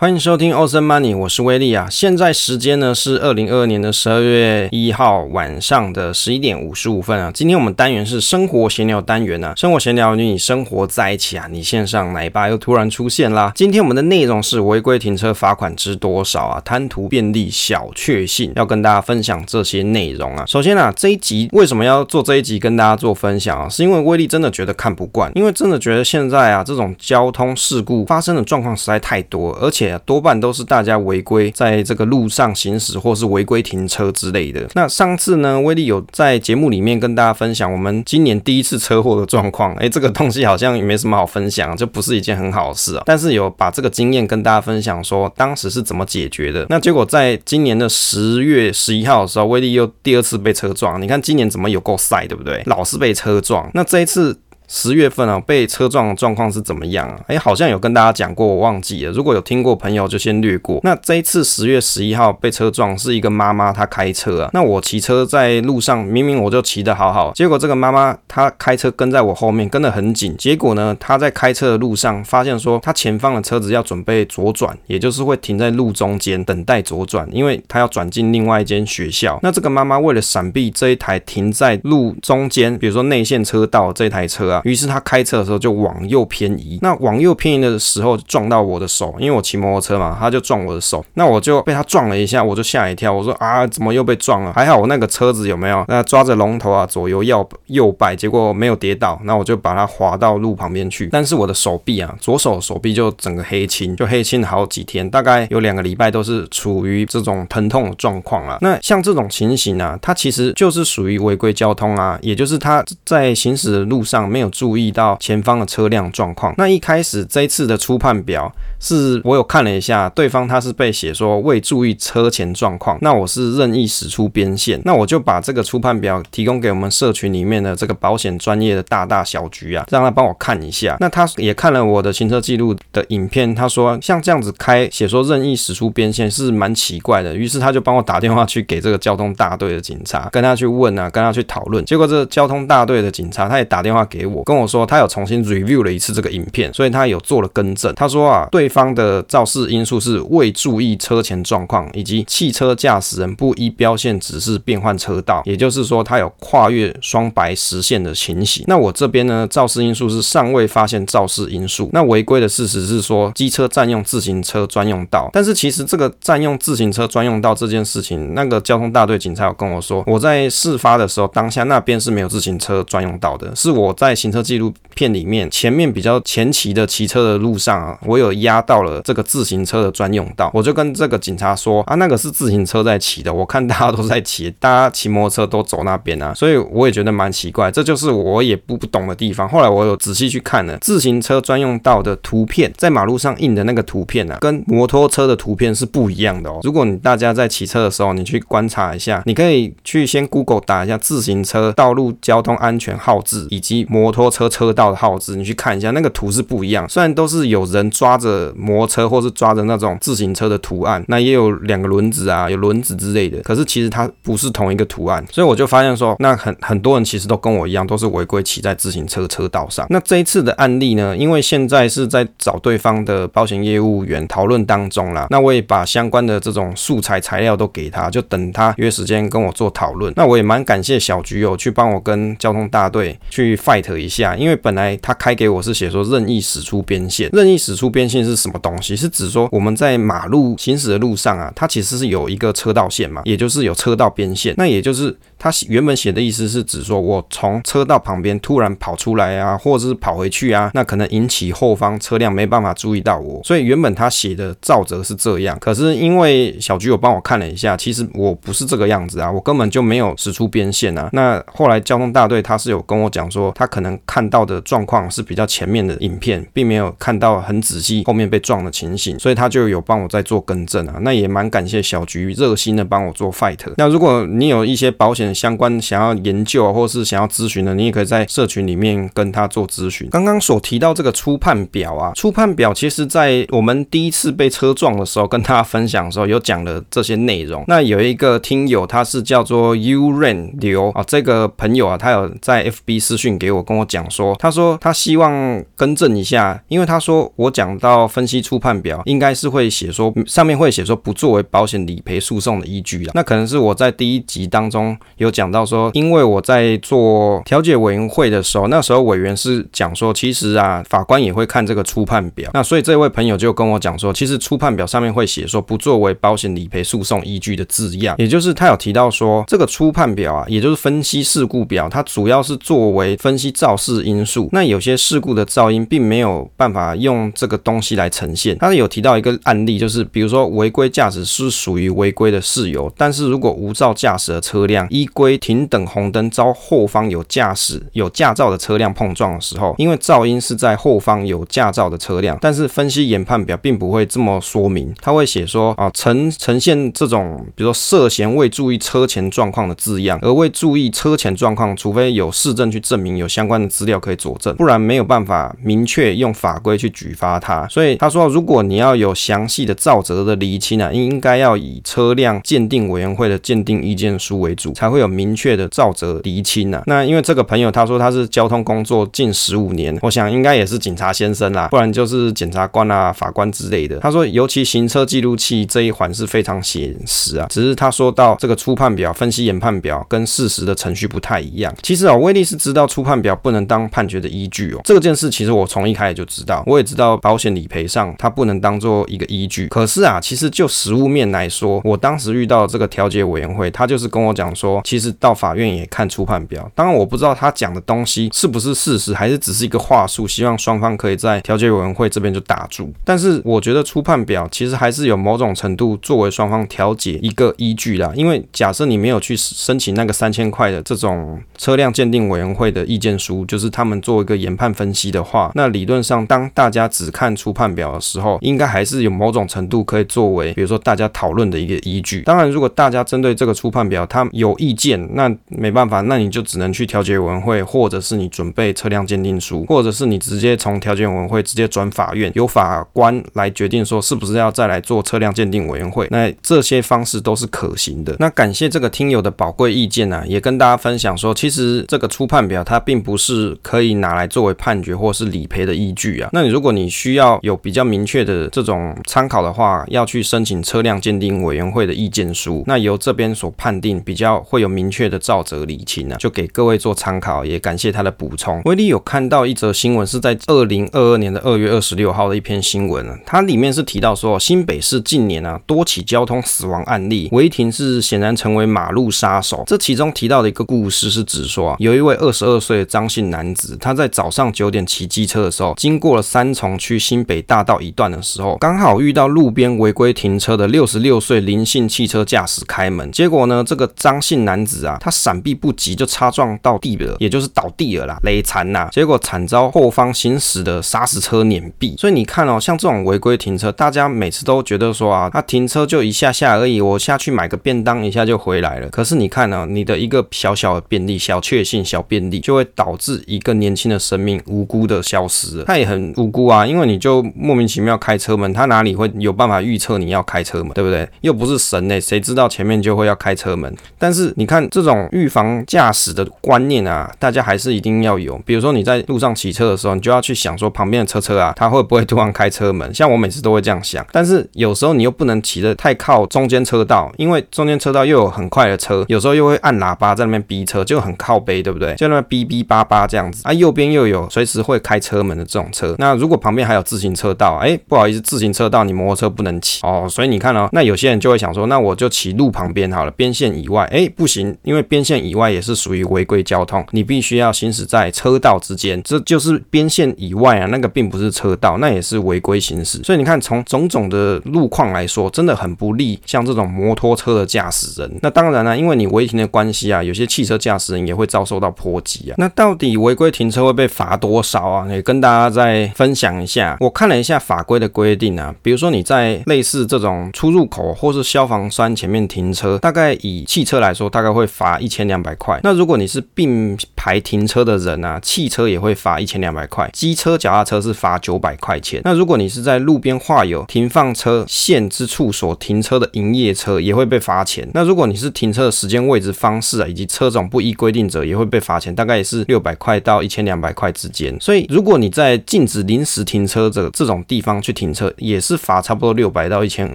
欢迎收听 Awesome Money，我是威利啊。现在时间呢是二零二二年的十二月一号晚上的十一点五十五分啊。今天我们单元是生活闲聊单元啊，生活闲聊与你生活在一起啊。你线上奶爸又突然出现啦。今天我们的内容是违规停车罚款知多少啊？贪图便利小确幸，要跟大家分享这些内容啊。首先啊，这一集为什么要做这一集跟大家做分享啊？是因为威利真的觉得看不惯，因为真的觉得现在啊这种交通事故发生的状况实在太多，而且。多半都是大家违规在这个路上行驶，或是违规停车之类的。那上次呢，威力有在节目里面跟大家分享我们今年第一次车祸的状况。诶，这个东西好像也没什么好分享，就不是一件很好的事啊。但是有把这个经验跟大家分享，说当时是怎么解决的。那结果在今年的十月十一号的时候，威力又第二次被车撞。你看今年怎么有够晒，对不对？老是被车撞。那这一次。十月份啊，被车撞的状况是怎么样啊？哎、好像有跟大家讲过，我忘记了。如果有听过朋友，就先略过。那这一次十月十一号被车撞，是一个妈妈她开车啊。那我骑车在路上，明明我就骑得好好，结果这个妈妈她开车跟在我后面，跟得很紧。结果呢，她在开车的路上发现说，她前方的车子要准备左转，也就是会停在路中间等待左转，因为她要转进另外一间学校。那这个妈妈为了闪避这一台停在路中间，比如说内线车道这台车啊。于是他开车的时候就往右偏移，那往右偏移的时候撞到我的手，因为我骑摩托车嘛，他就撞我的手，那我就被他撞了一下，我就吓一跳，我说啊，怎么又被撞了？还好我那个车子有没有？那抓着龙头啊，左右右右摆，结果没有跌倒，那我就把它滑到路旁边去。但是我的手臂啊，左手手臂就整个黑青，就黑青好几天，大概有两个礼拜都是处于这种疼痛状况啊。那像这种情形啊，它其实就是属于违规交通啊，也就是他在行驶的路上没有。注意到前方的车辆状况。那一开始这一次的初判表是我有看了一下，对方他是被写说未注意车前状况。那我是任意驶出边线，那我就把这个初判表提供给我们社群里面的这个保险专业的大大小局啊，让他帮我看一下。那他也看了我的行车记录的影片，他说像这样子开写说任意驶出边线是蛮奇怪的。于是他就帮我打电话去给这个交通大队的警察，跟他去问啊，跟他去讨论。结果这交通大队的警察他也打电话给我。跟我说，他有重新 review 了一次这个影片，所以他有做了更正。他说啊，对方的肇事因素是未注意车前状况，以及汽车驾驶人不依标线指示变换车道，也就是说他有跨越双白实线的情形。那我这边呢，肇事因素是尚未发现肇事因素。那违规的事实是说，机车占用自行车专用道。但是其实这个占用自行车专用道这件事情，那个交通大队警察有跟我说，我在事发的时候，当下那边是没有自行车专用道的，是我在行行车。纪录片里面前面比较前期的骑车的路上啊，我有压到了这个自行车的专用道，我就跟这个警察说啊，那个是自行车在骑的，我看大家都在骑，大家骑摩托车都走那边啊，所以我也觉得蛮奇怪，这就是我也不不懂的地方。后来我有仔细去看了自行车专用道的图片，在马路上印的那个图片啊，跟摩托车的图片是不一样的哦。如果你大家在骑车的时候，你去观察一下，你可以去先 Google 打一下自行车道路交通安全号志以及摩摩托车。车道的号志，你去看一下，那个图是不一样。虽然都是有人抓着摩托车，或是抓着那种自行车的图案，那也有两个轮子啊，有轮子之类的。可是其实它不是同一个图案，所以我就发现说，那很很多人其实都跟我一样，都是违规骑在自行车车道上。那这一次的案例呢，因为现在是在找对方的保险业务员讨论当中啦，那我也把相关的这种素材材料都给他，就等他约时间跟我做讨论。那我也蛮感谢小菊友去帮我跟交通大队去 fight 一下。因为本来他开给我是写说任意驶出边线，任意驶出边线是什么东西？是指说我们在马路行驶的路上啊，它其实是有一个车道线嘛，也就是有车道边线，那也就是。他原本写的意思是指说，我从车道旁边突然跑出来啊，或者是跑回去啊，那可能引起后方车辆没办法注意到我。所以原本他写的照则是这样，可是因为小菊有帮我看了一下，其实我不是这个样子啊，我根本就没有驶出边线啊。那后来交通大队他是有跟我讲说，他可能看到的状况是比较前面的影片，并没有看到很仔细后面被撞的情形，所以他就有帮我在做更正啊。那也蛮感谢小菊热心的帮我做 fight。那如果你有一些保险，相关想要研究或是想要咨询的，你也可以在社群里面跟他做咨询。刚刚所提到这个初判表啊，初判表其实在我们第一次被车撞的时候，跟大家分享的时候有讲了这些内容。那有一个听友他是叫做 Uran 刘啊，这个朋友啊，他有在 FB 私讯给我，跟我讲说，他说他希望更正一下，因为他说我讲到分析初判表，应该是会写说上面会写说不作为保险理赔诉讼的依据啊。那可能是我在第一集当中有讲到说，因为我在做调解委员会的时候，那时候委员是讲说，其实啊，法官也会看这个初判表。那所以这位朋友就跟我讲说，其实初判表上面会写说不作为保险理赔诉讼依据的字样，也就是他有提到说，这个初判表啊，也就是分析事故表，它主要是作为分析肇事因素。那有些事故的噪音并没有办法用这个东西来呈现。他有提到一个案例，就是比如说违规驾驶是属于违规的事由，但是如果无照驾驶的车辆依规停等红灯遭后方有驾驶有驾照的车辆碰撞的时候，因为噪音是在后方有驾照的车辆，但是分析研判表并不会这么说明，他会写说啊呈呈现这种比如说涉嫌未注意车前状况的字样，而未注意车前状况，除非有事证去证明有相关的资料可以佐证，不然没有办法明确用法规去举发他。所以他说，如果你要有详细的肇责的厘清啊，应该要以车辆鉴定委员会的鉴定意见书为主，才会有明确的照责厘清啊。那因为这个朋友他说他是交通工作近十五年，我想应该也是警察先生啦，不然就是检察官啊、法官之类的。他说，尤其行车记录器这一环是非常写实啊。只是他说到这个初判表、分析研判表跟事实的程序不太一样。其实啊，威利是知道初判表不能当判决的依据哦。这件事其实我从一开始就知道，我也知道保险理赔上它不能当做一个依据。可是啊，其实就实务面来说，我当时遇到这个调解委员会，他就是跟我讲说，其实到法院也看初判表。当然我不知道他讲的东西是不是事实，还是只是一个话术，希望双方可以在调解委员会这边就打住。但是我觉得初判表其实还是有某种程度作为双方调解一个依据啦。因为假设你没有去申请那个三千块的这种车辆鉴定委员会的意见书，就是他们做一个研判分析的话，那理论上当大家只看初判表的时候，应该还是有某种程度可以作为，比如说大家讨论的一个依据。当然，如果大家针对这个初判表他有意件，那没办法，那你就只能去调解委员会，或者是你准备车辆鉴定书，或者是你直接从调解委员会直接转法院，由法官来决定说是不是要再来做车辆鉴定委员会。那这些方式都是可行的。那感谢这个听友的宝贵意见啊，也跟大家分享说，其实这个初判表它并不是可以拿来作为判决或是理赔的依据啊。那你如果你需要有比较明确的这种参考的话，要去申请车辆鉴定委员会的意见书，那由这边所判定比较会有明确的照责厘清啊，就给各位做参考。也感谢他的补充。威利有看到一则新闻，是在二零二二年的二月二十六号的一篇新闻啊，它里面是提到说，新北市近年啊多起交通死亡案例，违停是显然成为马路杀手。这其中提到的一个故事是指说啊，有一位二十二岁的张姓男子，他在早上九点骑机车的时候，经过了三重区新北大道一段的时候，刚好遇到路边违规停车的六十六岁林姓汽车驾驶开门，结果呢，这个张姓男子啊，他闪避不及就擦撞到地了，也就是倒地了啦，累残呐，结果惨遭后方行驶的砂石车碾毙。所以你看哦，像这种违规停车，大家每次都觉得说啊，他停车就一下下而已，我下去买个便当一下就回来了。可是你看呢、啊，你的一个小小的便利、小确幸、小便利，就会导致一个年轻的生命无辜的消失。他也很无辜啊，因为你就莫名其妙开车门，他哪里会有办法预测你要开车门，对不对？又不是神呢，谁知道前面就会要开车门？但是你看这种预防驾驶的观念啊，大家还是一定要有。比如说你在路上骑车的时候，你就要去想说旁边的车车啊，它会不会突然开车门？像我每次都会这样想，但是有时候你又不能骑得太靠中间车道，因为中间车道又有很快的车，有时候又会按喇叭在那边逼车，就很靠背，对不对？就那边哔哔叭叭这样子啊，右边又有随时会开车门的这种车。那如果旁边还有自行车道，哎，不好意思，自行车道你摩托车不能骑哦。所以你看哦，那有些人就会想说，那我就骑路旁边好了，边线以外，哎，不行，因为边线以外也是属于违规交通，你必须要行驶在车道之间，这就是边线以外啊，那个并不是车道，那也是违规行驶。所以你看，从种种的路况来说，真的很不利像这种摩托车的驾驶人。那当然了、因为你违停的关系啊，有些汽车驾驶人也会遭受到波及啊。那到底违规停车会被罚多少啊？也跟大家再分享一下。我看了一下法规的规定啊，比如说你在类似这种出入口或是消防栓前面停车，大概以汽车来说，大概会罚一千两百块。那如果你是并排停车的人啊，汽车也会罚一千两百块，机车、脚踏车是罚九百块钱。那如果你是在路边画有停放车线之处所停车的营业车，也会被罚钱。那如果你是停车的时间、位置、方式啊，以及车种不依规定者，也会被罚钱，大概也是六百块到一千两百块之间。所以，如果你在禁止临时停车者这种地方去停车，也是罚差不多六百到一千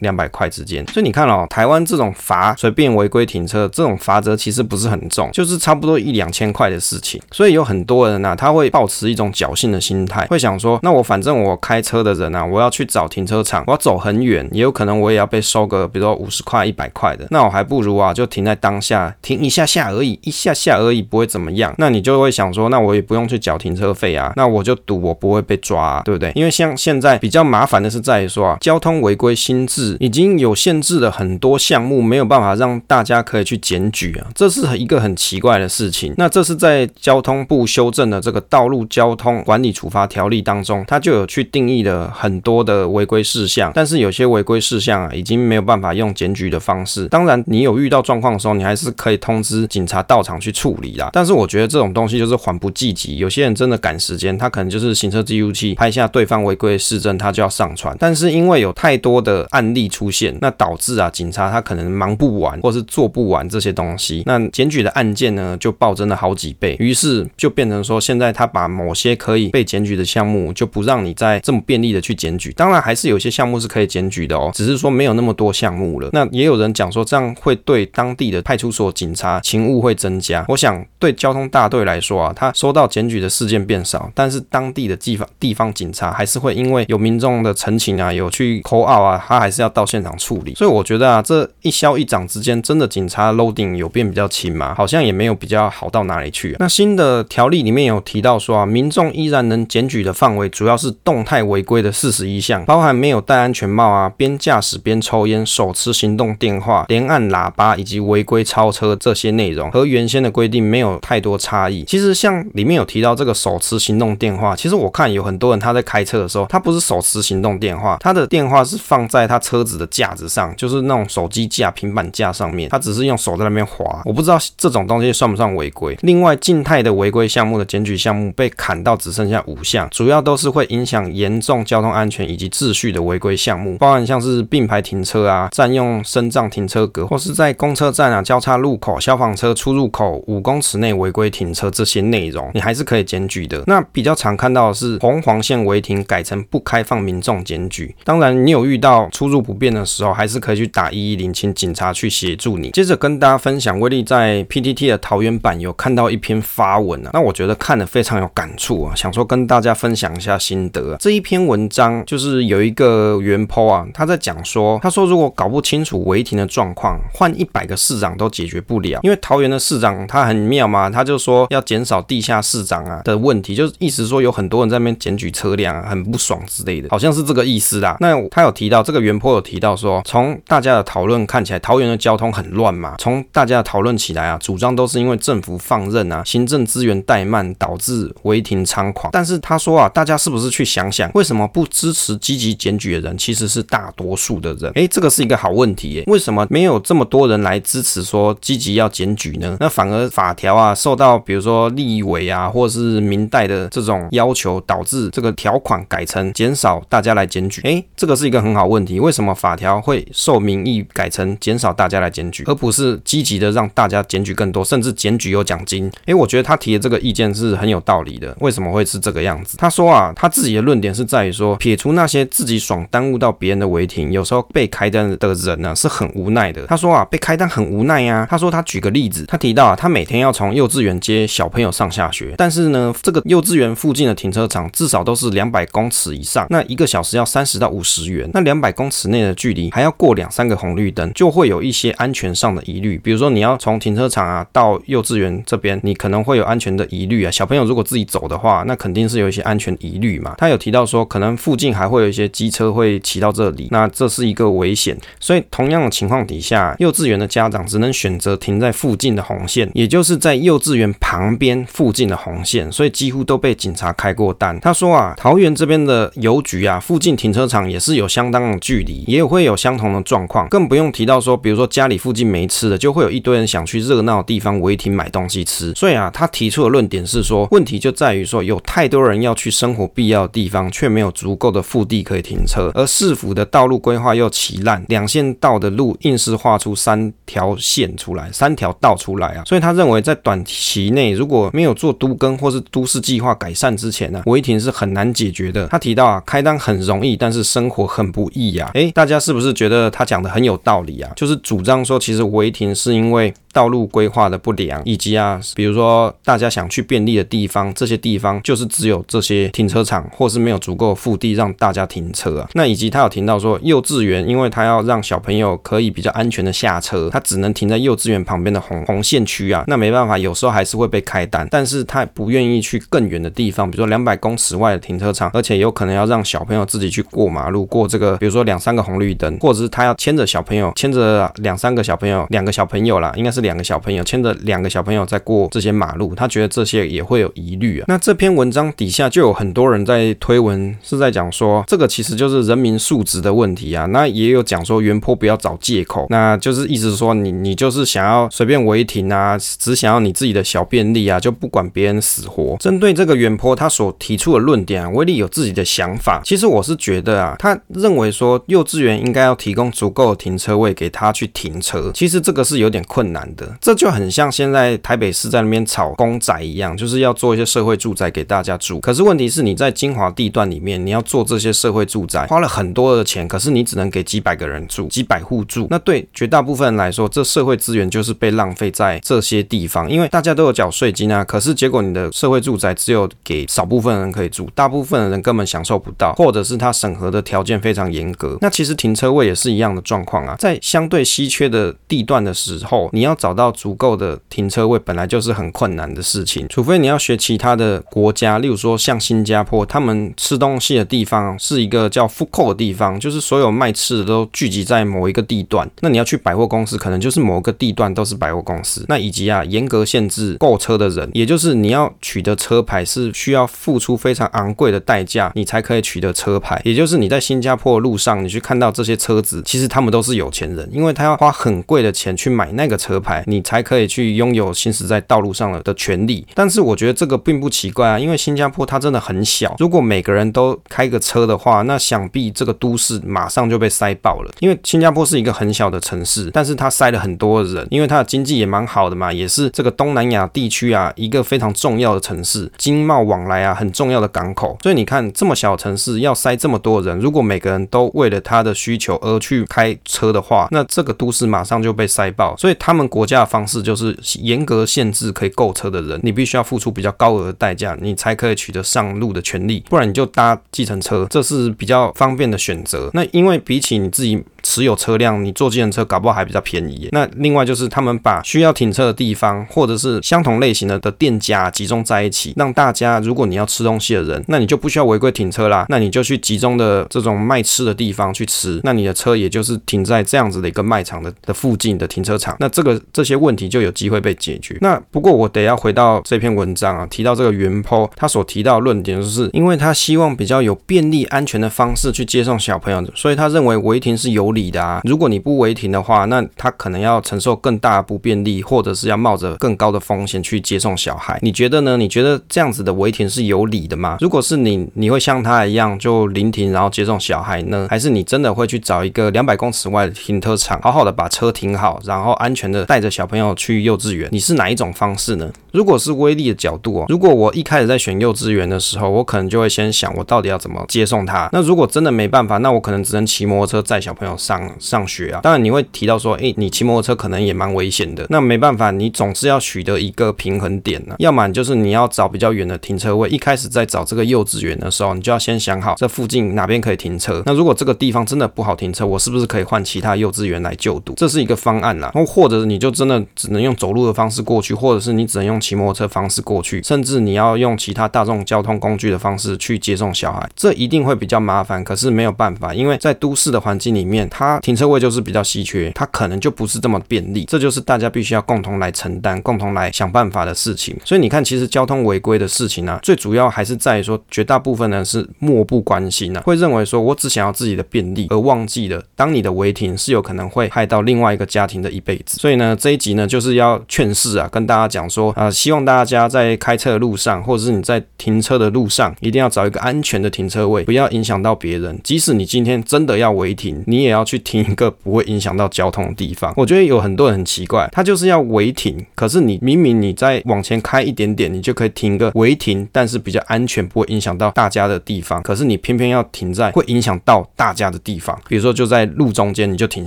两百块之间。所以你看哦，台湾这种罚随便违规停车这种罚则其实不是很重，就是差不多一两千块的事情。所以有很多人呢、啊，他会抱持一种侥幸的心态，会想说，那我反正我开车的人啊，我要去找停车场，我要走很远，也有可能我也要被收个，比如说五十块、一百块的，那我还不如啊，就停在当下，停一下下而已，一下下而已，不会怎么样。那你就会想说，那我也不用去缴停车费啊，那我就赌我不会被抓，对不对？因为像现在比较麻烦的是在于说啊，交通违规新制已经有限制了很多项目，没有办法让大家可以去检举啊，这是一个很奇怪的事情。那这是在交通部修正的这个道路交通管理处罚条例当中，它就有去定义了很多的违规事项，但是有些违规事项啊，已经没有办法用检举的方式。当然，你有遇到状况的时候，你还是可以通知警察到场去处理啦。但是我觉得这种东西就是缓不济急，有些人真的赶时间，他可能就是行车记录器拍下对方违规的事证，他就要上传。但是因为有太多的案例出现，那导致啊，警察他可能忙不完，或是做不完这些东西，东西那检举的案件呢就暴增了好几倍。于是就变成说，现在他把某些可以被检举的项目就不让你再这么便利的去检举。当然还是有些项目是可以检举的哦，只是说没有那么多项目了。那也有人讲说，这样会对当地的派出所警察勤务会增加。我想对交通大队来说啊，他收到检举的事件变少，但是当地的地方地方警察还是会因为有民众的陈情啊，有去 call out 啊，他还是要到现场处理。所以我觉得啊，这一消一长之间，真的警察 loading 有变比较轻吗？好像也没有比较好到哪里去。那新的条例里面有提到说啊，民众依然能检举的范围主要是动态违规的四十一项，包含没有戴安全帽啊，边驾驶边抽烟，手持行动电话，连按喇叭以及违规超车这些内容，和原先的规定没有太多差异。其实像里面有提到这个手持行动电话，其实我看有很多人他在开车的时候，他不是手持行动电话，他的电话是放在他车子的架子上，就是那种手机架、平板架上面，他只是用手在那边滑。我不知道这种东西算不算违规。另外，静态的违规项目的检举项目被砍到只剩下五项，主要都是会影响严重交通安全以及秩序的违规项目，包含像是并排停车啊、占用身障停车格，或是在公车站啊、交叉路口、消防车出入口五公尺内违规停车这些内容，你还是可以检举的。那比较常看到的是红黄线违停改成不开放民众检举。当然，你有遇到出入不便的时候，还是可以去打一一零，请警察去协助你。接着跟大家分享，威力在 PTT 的桃园版有看到一篇发文啊，那我觉得看了非常有感触啊，想说跟大家分享一下心得。这一篇文章就是有一个原 PO 啊，他在讲说，他说如果搞不清楚违停的状况，换一百个市长都解决不了，因为桃园的市长他很妙嘛，他就说要减少地下市长啊的问题，就是意思说有很多人在那边检举车辆啊，很不爽之类的，好像是这个意思啦。那他有提到这个原 PO 有提到说，从大家的讨论看起来，桃园的交通很乱嘛，从大家讨论起来啊，主张都是因为政府放任啊，行政资源怠慢导致违停猖狂。但是他说啊，大家是不是去想想，为什么不支持积极检举的人其实是大多数的人？诶，这个是一个好问题耶。为什么没有这么多人来支持说积极要检举呢？那反而法条啊受到比如说立委啊或者是民代的这种要求，导致这个条款改成减少大家来检举。诶，这个是一个很好问题。为什么法条会受民意改成减少大家来检举，而不是积极的让大家检举更多，甚至检举有奖金？诶，我觉得他提的这个意见是很有道理的。为什么会是这个样子？他说啊，他自己的论点是在于说，撇除那些自己爽耽误到别人的违停，有时候被开单的人呢是很无奈的。他说啊，被开单很无奈呀、啊。他说他举个例子，他提到啊，他每天要从幼稚园接小朋友上下学，但是呢，这个幼稚园附近的停车场至少都是两百公尺以上，那一个小时要三十到五十元，那两百公尺内的距离还要过两三个红绿灯，就会有一些安全上的疑虑。比如说你要从停车场啊到幼稚园这边，你可能会有安全的疑虑啊。小朋友如果自己走的话，那肯定是有一些安全疑虑嘛。他有提到说，可能附近还会有一些机车会骑到这里，那这是一个危险。所以同样的情况底下，幼稚园的家长只能选择停在附近的红线，也就是在幼稚园旁边附近的红线，所以几乎都被警察开过单。他说啊，桃园这边的邮局啊，附近停车场也是有相当的距离，也有会有相同的状况，更不用提到说，比如说家里附近没吃的，就会有一堆人想去热闹的地方违停买东西吃。所以啊，他提出的论点是说，问题就在于说，有太多人要去生活必要的地方，却没有足够的腹地可以停车，而市府的道路规划又奇烂，两线道的路硬是画出三条线出来，三条道出来啊。所以他认为，在短期内如果没有做都更或是都市计划改善之前呢、违停是很难解决的。他提到啊，开单很容易，但是生活很不易呀、啊。诶，大家是不是觉得他讲的很有道理啊？就是主张说，其实违停是因为。道路规划的不良，以及啊，比如说大家想去便利的地方，这些地方就是只有这些停车场，或是没有足够腹地让大家停车啊。那以及他有提到说，幼稚园，因为他要让小朋友可以比较安全的下车，他只能停在幼稚园旁边的红红线区啊。那没办法，有时候还是会被开单，但是他不愿意去更远的地方，比如说两百公尺外的停车场，而且有可能要让小朋友自己去过马路，过这个，比如说两三个红绿灯，或者是他要牵着小朋友，牵着两三个小朋友，两个小朋友啦，应该是两两。个小朋友牵着两个小朋友在过这些马路，他觉得这些也会有疑虑啊。那这篇文章底下就有很多人在推文，是在讲说这个其实就是人民素质的问题啊。那也有讲说原坡不要找借口，那就是意思说你你就是想要随便违停啊，只想要你自己的小便利啊，就不管别人死活。针对这个原坡他所提出的论点啊，威力有自己的想法。其实我是觉得啊，他认为说幼稚园应该要提供足够的停车位给他去停车，其实这个是有点困难的。这就很像现在台北市在那边炒公宅一样，就是要做一些社会住宅给大家住。可是问题是，你在精华地段里面，你要做这些社会住宅，花了很多的钱，可是你只能给几百个人住，几百户住。那对绝大部分人来说，这社会资源就是被浪费在这些地方，因为大家都有缴税金啊。可是结果你的社会住宅只有给少部分人可以住，大部分的人根本享受不到，或者是他审核的条件非常严格。那其实停车位也是一样的状况啊，在相对稀缺的地段的时候，你要找到足够的停车位本来就是很困难的事情，除非你要学其他的国家，例如说像新加坡，他们吃东西的地方是一个叫 food court 的地方，就是所有卖吃的都聚集在某一个地段。那你要去百货公司，可能就是某个地段都是百货公司。那以及啊，严格限制购车的人，也就是你要取得车牌是需要付出非常昂贵的代价，你才可以取得车牌。也就是你在新加坡的路上，你去看到这些车子，其实他们都是有钱人，因为他要花很贵的钱去买那个车牌，你才可以去拥有行驶在道路上了的权利，但是我觉得这个并不奇怪啊，因为新加坡它真的很小，如果每个人都开个车的话，那想必这个都市马上就被塞爆了。因为新加坡是一个很小的城市，但是它塞了很多人，因为它的经济也蛮好的嘛，也是这个东南亚地区啊一个非常重要的城市，经贸往来啊很重要的港口。所以你看这么小的城市要塞这么多人，如果每个人都为了他的需求而去开车的话，那这个都市马上就被塞爆。所以他们国国家的方式就是严格限制可以购车的人，你必须要付出比较高额的代价，你才可以取得上路的权利，不然你就搭计程车，这是比较方便的选择。那因为比起你自己。持有车辆，你坐计程车搞不好还比较便宜。那另外就是他们把需要停车的地方，或者是相同类型的的店家集中在一起，让大家如果你要吃东西的人，那你就不需要违规停车啦，那你就去集中的这种卖吃的地方去吃，那你的车也就是停在这样子的一个卖场的的附近的停车场，那这个这些问题就有机会被解决。那不过我得要回到这篇文章啊，提到这个原 PO 他所提到的论点，就是因为他希望比较有便利安全的方式去接送小朋友，所以他认为违停是有理的啊，如果你不违停的话，那他可能要承受更大的不便利，或者是要冒着更高的风险去接送小孩。你觉得呢？你觉得这样子的违停是有理的吗？如果是你，你会像他一样就临停然后接送小孩呢？还是你真的会去找一个两百公尺外的停车场，好好的把车停好，然后安全的带着小朋友去幼稚园？你是哪一种方式呢？如果是威力的角度哦，如果我一开始在选幼稚园的时候，我可能就会先想我到底要怎么接送他。那如果真的没办法，那我可能只能骑摩托车载小朋友上上学啊。当然你会提到说，诶，你骑摩托车可能也蛮危险的。那没办法，你总是要取得一个平衡点呢、啊。要么就是你要找比较远的停车位，一开始在找这个幼稚园的时候，你就要先想好这附近哪边可以停车。那如果这个地方真的不好停车，我是不是可以换其他幼稚园来就读？这是一个方案啦。然后或者你就真的只能用走路的方式过去，或者是你只能用骑摩托车方式过去，甚至你要用其他大众交通工具的方式去接送小孩，这一定会比较麻烦。可是没有办法，因为在都市的环境里面，它停车位就是比较稀缺，它可能就不是这么便利。这就是大家必须要共同来承担、共同来想办法的事情。所以你看，其实交通违规的事情呢、啊，最主要还是在于说，绝大部分人是漠不关心、啊，会认为说我只想要自己的便利，而忘记了当你的违停是有可能会害到另外一个家庭的一辈子。所以呢，这一集呢，就是要劝世啊，跟大家讲说啊、呃，希望大家在开车的路上，或者是你在停车的路上，一定要找一个安全的停车位，不要影响到别人。即使你今天真的要违停，你也要要去停一个不会影响到交通的地方。我觉得有很多人很奇怪，他就是要违停，可是你明明你在往前开一点点，你就可以停个违停，但是比较安全，不会影响到大家的地方，可是你偏偏要停在会影响到大家的地方，比如说就在路中间，你就停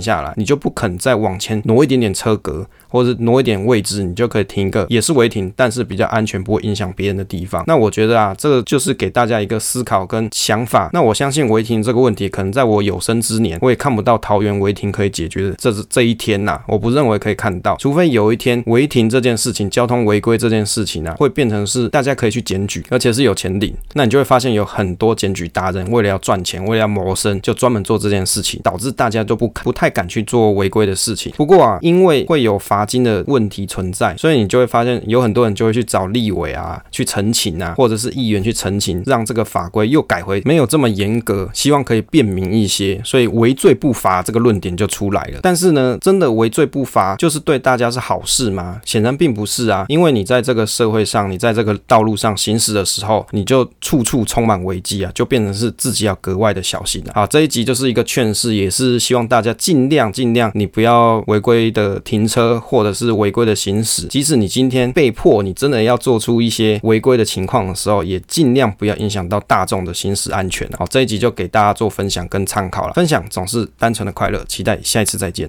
下来，你就不肯再往前挪一点点车格。或者挪一点位置，你就可以停一个，也是违停，但是比较安全，不会影响别人的地方。那我觉得啊，这个就是给大家一个思考跟想法。那我相信违停这个问题，可能在我有生之年，我也看不到桃园违停可以解决的这是这一天呐、我不认为可以看到，除非有一天违停这件事情、交通违规这件事情啊，会变成是大家可以去检举，而且是有钱领。那你就会发现有很多检举达人，为了要赚钱，为了要谋生，就专门做这件事情，导致大家都不不太敢去做违规的事情。不过啊，因为会有罚金的问题。存在，所以你就会发现有很多人就会去找立委啊去澄清啊，或者是议员去澄清，让这个法规又改回没有这么严格，希望可以便民一些，所以违罪不罚这个论点就出来了。但是呢，真的违罪不罚就是对大家是好事吗？显然并不是啊，因为你在这个社会上，你在这个道路上行驶的时候，你就处处充满危机啊，就变成是自己要格外的小心了。好，这一集就是一个劝世，也是希望大家尽量尽量，你不要违规的停车，或者是违规的。行驶，即使你今天被迫，你真的要做出一些违规的情况的时候，也尽量不要影响到大众的行驶安全。好，这一集就给大家做分享跟参考了。分享总是单纯的快乐，期待下一次再见。